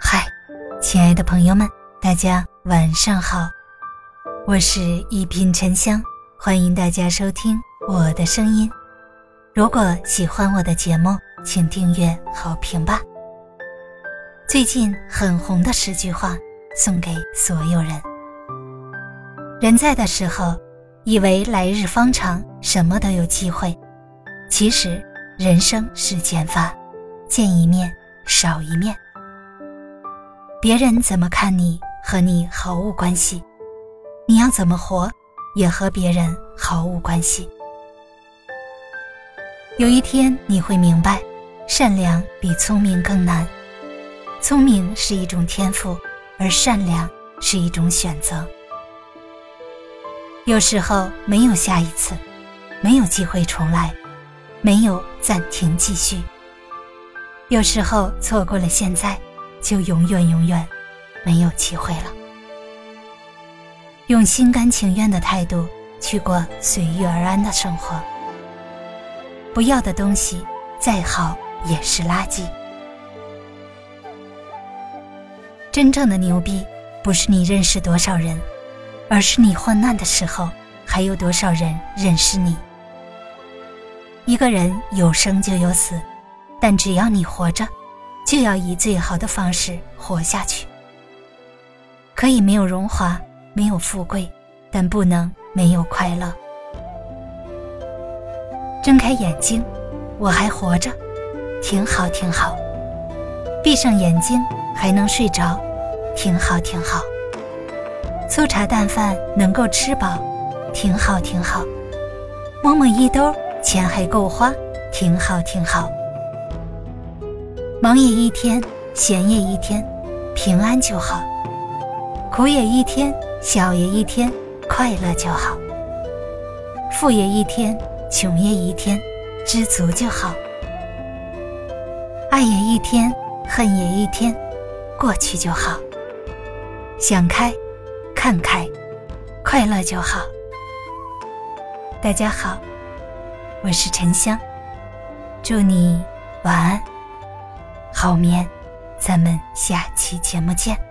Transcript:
嗨，亲爱的朋友们，大家晚上好，我是一品沉香，欢迎大家收听我的声音。如果喜欢我的节目，请订阅好评吧。最近很红的十句话，送给所有人。人在的时候，以为来日方长，什么都有机会。其实人生是减法，见一面少一面。别人怎么看你和你毫无关系，你要怎么活也和别人毫无关系。有一天你会明白，善良比聪明更难。聪明是一种天赋，而善良是一种选择。有时候没有下一次，没有机会重来，没有暂停继续。有时候错过了现在，就永远永远没有机会了。用心甘情愿的态度去过随遇而安的生活。不要的东西再好也是垃圾。真正的牛逼，不是你认识多少人。而是你患难的时候，还有多少人认识你？一个人有生就有死，但只要你活着，就要以最好的方式活下去。可以没有荣华，没有富贵，但不能没有快乐。睁开眼睛，我还活着，挺好挺好；闭上眼睛，还能睡着，挺好挺好。粗茶淡饭能够吃饱，挺好挺好；摸摸衣兜，钱还够花，挺好挺好。忙也一天，闲也一天，平安就好；苦也一天，笑也一天，快乐就好；富也一天，穷也一天，知足就好；爱也一天，恨也一天，过去就好。想开。看开，快乐就好。大家好，我是沉香，祝你晚安，好眠。咱们下期节目见。